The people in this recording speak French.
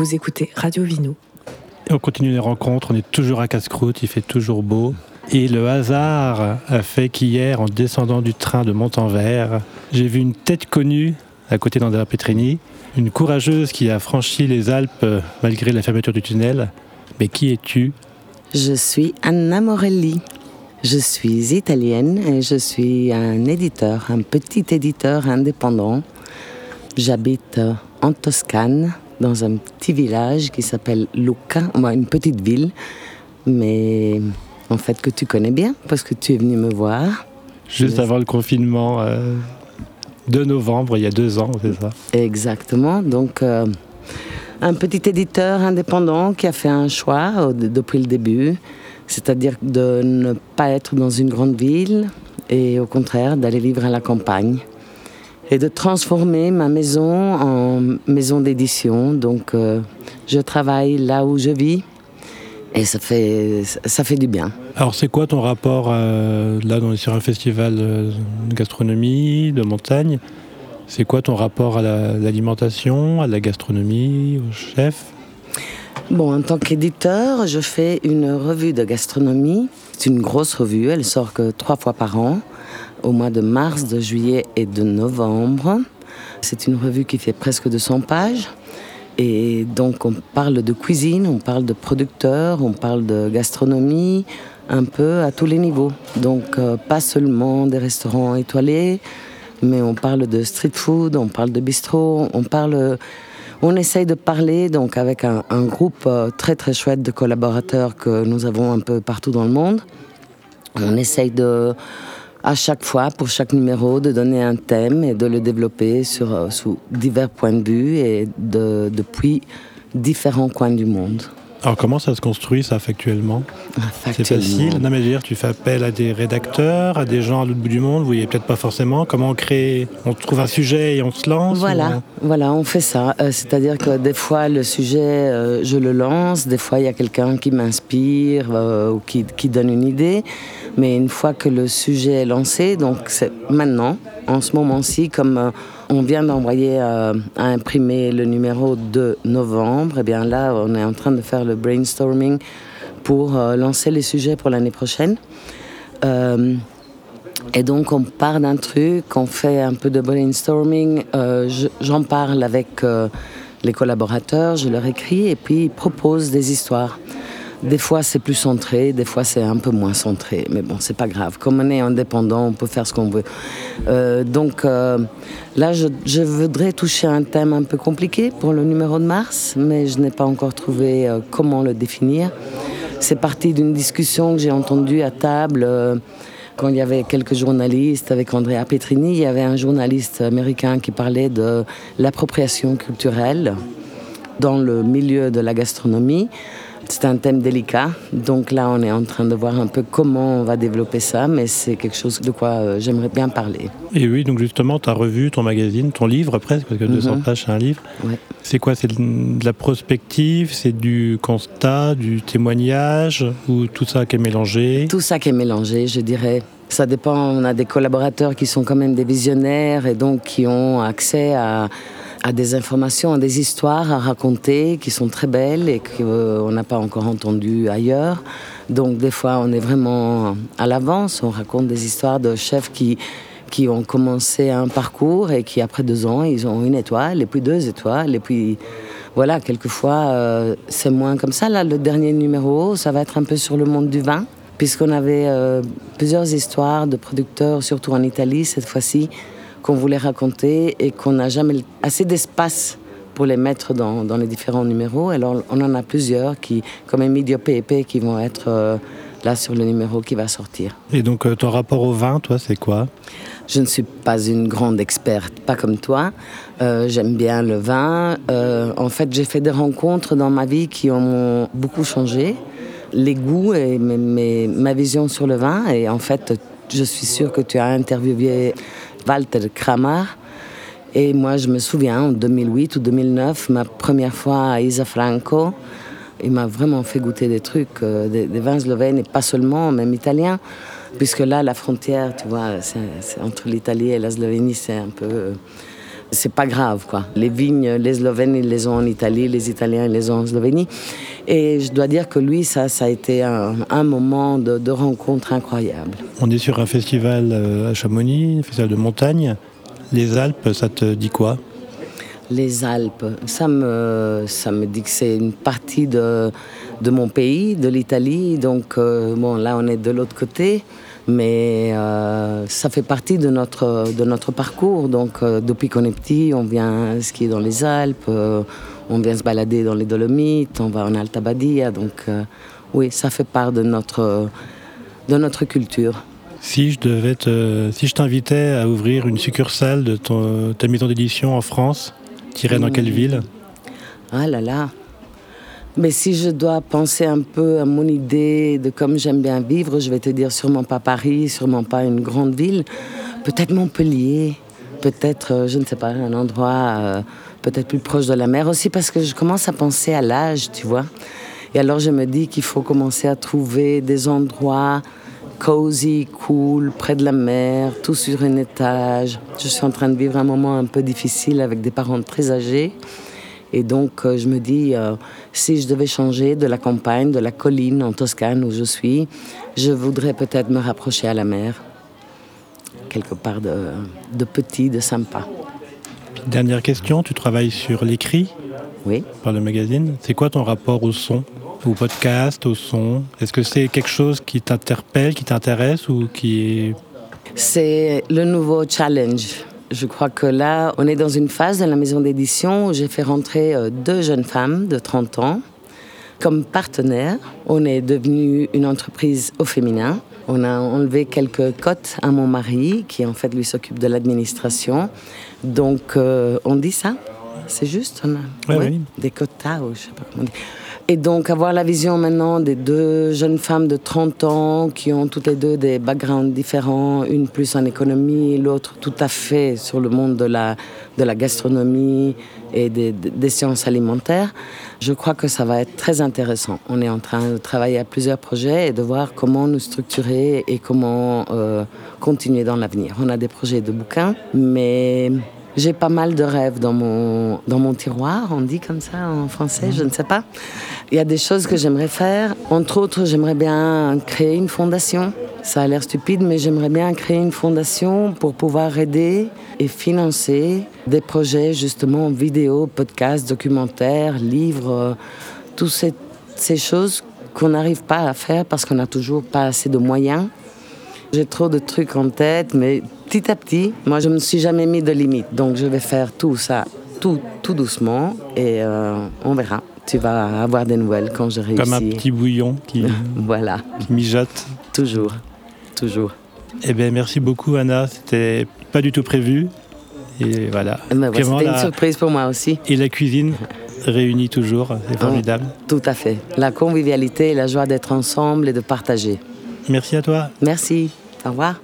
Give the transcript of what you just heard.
Vous écoutez Radio Vino. On continue les rencontres, on est toujours à Casse-Croûte, il fait toujours beau. Et le hasard a fait qu'hier, en descendant du train de Montanvert, j'ai vu une tête connue à côté d'Andrea Petrini, une courageuse qui a franchi les Alpes malgré la fermeture du tunnel. Mais qui es-tu? Je suis Anna Morelli. Je suis italienne et je suis un éditeur, un petit éditeur indépendant. J'habite en Toscane, dans un petit village qui s'appelle Lucca, une petite ville, mais en fait que tu connais bien parce que tu es venu me voir. Juste avant le confinement euh, de novembre, il y a deux ans, c'est ça? Exactement. Donc, euh, un petit éditeur indépendant qui a fait un choix euh, depuis le début, c'est-à-dire de ne pas être dans une grande ville et au contraire d'aller vivre à la campagne et de transformer ma maison en maison d'édition. Donc euh, je travaille là où je vis et ça fait, ça fait du bien. Alors c'est quoi ton rapport euh, là on est sur un festival de gastronomie, de montagne? C'est quoi ton rapport à l'alimentation, à la gastronomie, au chef? Bon, en tant qu'éditeur, je fais une revue de gastronomie. C'est une grosse revue, elle sort que trois fois par an au mois de mars, de juillet et de novembre. C'est une revue qui fait presque 200 pages. Et donc on parle de cuisine, on parle de producteurs, on parle de gastronomie, un peu à tous les niveaux. Donc euh, pas seulement des restaurants étoilés, mais on parle de street food, on parle de bistrot, on parle... On essaye de parler donc avec un, groupe euh, très très chouette de collaborateurs que nous avons un peu partout dans le monde. On essaye de à chaque fois, pour chaque numéro, de donner un thème et de le développer sur, euh, sous divers points de vue et de, depuis différents coins du monde. Alors comment ça se construit ça factuellement? C'est facile Non mais je veux dire, tu fais appel à des rédacteurs, à des gens à l'autre bout du monde, vous voyez peut-être pas forcément. Comment on crée On trouve un sujet et on se lance Voilà, voilà, on fait ça. Euh, c'est-à-dire que des fois le sujet, euh, je le lance, des fois il y a quelqu'un qui m'inspire ou qui, qui donne une idée. Mais une fois que le sujet est lancé, donc c'est maintenant, en ce moment-ci, comme euh, on vient d'envoyer euh, à imprimer le numéro de novembre, et eh bien là, on est en train de faire le brainstorming pour euh, lancer les sujets pour l'année prochaine. et donc on part d'un truc, on fait un peu de brainstorming, j'en parle avec les collaborateurs, je leur écris et puis ils proposent des histoires. Des fois, c'est plus centré, des fois, c'est un peu moins centré. Mais bon, c'est pas grave. Comme on est indépendant, on peut faire ce qu'on veut. Euh, donc euh, là, je, voudrais toucher un thème un peu compliqué pour le numéro de mars, mais je n'ai pas encore trouvé euh, comment le définir. C'est parti d'une discussion que j'ai entendue à table quand il y avait quelques journalistes avec Andrea Petrini. Il y avait un journaliste américain qui parlait de l'appropriation culturelle dans le milieu de la gastronomie. C'est un thème délicat, donc là on est en train de voir un peu comment on va développer ça, mais c'est quelque chose de quoi euh, j'aimerais bien parler. Et oui, donc justement, ta revue, ton magazine, ton livre presque, parce que 200 mhm. pages c'est un livre, c'est quoi? C'est de la prospective, c'est du constat, du témoignage, ou tout ça qui est mélangé? Tout ça qui est mélangé, je dirais. Ça dépend, on a des collaborateurs qui sont quand même des visionnaires et donc qui ont accès à à des informations, à des histoires à raconter qui sont très belles et qu'on n'a pas encore entendues ailleurs. Donc des fois, on est vraiment à l'avance. On raconte des histoires de chefs qui, qui ont commencé un parcours et qui, après deux ans, ils ont une étoile, et puis deux étoiles, et puis voilà, quelquefois, euh, c'est moins comme ça. Là, le dernier numéro, ça va être un peu sur le monde du vin, puisqu'on avait euh, plusieurs histoires de producteurs, surtout en Italie cette fois-ci, qu'on voulait raconter et qu'on n'a jamais assez d'espace pour les mettre dans, dans, les différents numéros. Alors on en a plusieurs qui, comme Emilio Pepe, qui vont être euh, là sur le numéro qui va sortir. Et donc euh, ton rapport au vin, toi, c'est quoi? Je ne suis pas une grande experte, pas comme toi. Euh, j'aime bien le vin. en fait, j'ai fait des rencontres dans ma vie qui ont beaucoup changé. Les goûts et ma vision sur le vin. Et en fait, je suis sûre que tu as interviewé Walter Kramer. Et moi, je me souviens, en 2008 ou 2009, ma première fois à Isa Franco, il m'a vraiment fait goûter des trucs, euh, des, vins slovènes, et pas seulement, même italiens. Puisque là, la frontière, tu vois, entre l'Italie et la Slovénie, c'est un peu... c'est pas grave, quoi. Les vignes, les Slovènes, ils les ont en Italie, les Italiens, ils les ont en Slovénie. Et je dois dire que lui, ça, ça a été un, moment de, de, rencontre incroyable. On est sur un festival euh, à Chamonix, un festival de montagne. Les Alpes, ça te dit quoi? Les Alpes, ça me, ça me dit que c'est une partie de, de mon pays, de l'Italie. Donc, euh, bon, là, on est de l'autre côté mais euh, ça fait partie de notre, de notre parcours. Donc, euh, depuis qu'on est petit, on vient skier dans les Alpes, euh, on vient se balader dans les Dolomites, on va en Alta Badia. Donc, oui, ça fait part de notre, de notre culture. Si je devais si je t'invitais à ouvrir une succursale de ton, ta maison d'édition en France, tu irais dans quelle mmh. ville? Ah là là, mais si je dois penser un peu à mon idée de comme j'aime bien vivre, je vais te dire sûrement pas Paris, sûrement pas une grande ville, peut-être Montpellier, peut-être, euh, je ne sais pas, un endroit euh, peut-être plus proche de la mer aussi, parce que je commence à penser à l'âge, tu vois. Et alors je me dis qu'il faut commencer à trouver des endroits cozy, cool, près de la mer, tout sur un étage. Je suis en train de vivre un moment un peu difficile avec des parents très âgés. Et donc, euh, je me dis, euh, si je devais changer de la campagne, de la colline en Toscane où je suis, je voudrais peut-être me rapprocher à la mer, quelque part de, petit, de sympa. Dernière question, tu travailles sur l'écrit Oui. Par le magazine. C'est quoi ton rapport au son Au podcast, au son? Est-ce que c'est quelque chose qui t'interpelle, qui t'intéresse ou qui est... C'est le nouveau challenge je crois que là, on est dans une phase de la maison d'édition où j'ai fait rentrer euh, deux jeunes femmes de 30 ans comme partenaires. On est devenu une entreprise au féminin. On a enlevé quelques cotes à mon mari, qui en fait lui s'occupe de l'administration. Donc, euh, on dit ça C'est juste on a, oui. Des quotas, ou je sais pas comment dire. Et donc avoir la vision maintenant des deux jeunes femmes de 30 ans qui ont toutes les deux des backgrounds différents, une plus en économie, l'autre tout à fait sur le monde de la, de la gastronomie et des, des, sciences alimentaires, je crois que ça va être très intéressant. On est en train de travailler à plusieurs projets et de voir comment nous structurer et comment euh, continuer dans l'avenir. On a des projets de bouquins, mais j'ai pas mal de rêves dans mon, dans mon tiroir, on dit comme ça en français, je ne sais pas. Il y a des choses que j'aimerais faire. Entre autres, j'aimerais bien créer une fondation. Ça a l'air stupide, mais j'aimerais bien créer une fondation pour pouvoir aider et financer des projets justement vidéo, podcasts, documentaires, livres, toutes ces, ces choses qu'on n'arrive pas à faire parce qu'on n'a toujours pas assez de moyens. J'ai trop de trucs en tête, mais petit à petit, moi je ne me suis jamais mis de limite. Donc je vais faire tout ça, tout, tout doucement, et euh, on verra. Tu vas avoir des nouvelles quand je réussis. Comme un petit bouillon qui, voilà. qui mijote. Toujours, toujours. Eh bien, merci beaucoup Anna, c'était pas du tout prévu. Et voilà. Eh ben, c'était une surprise pour moi aussi. Et la cuisine réunit toujours, c'est formidable. tout à fait. La convivialité et la joie d'être ensemble et de partager. Merci à toi. Merci. Au revoir.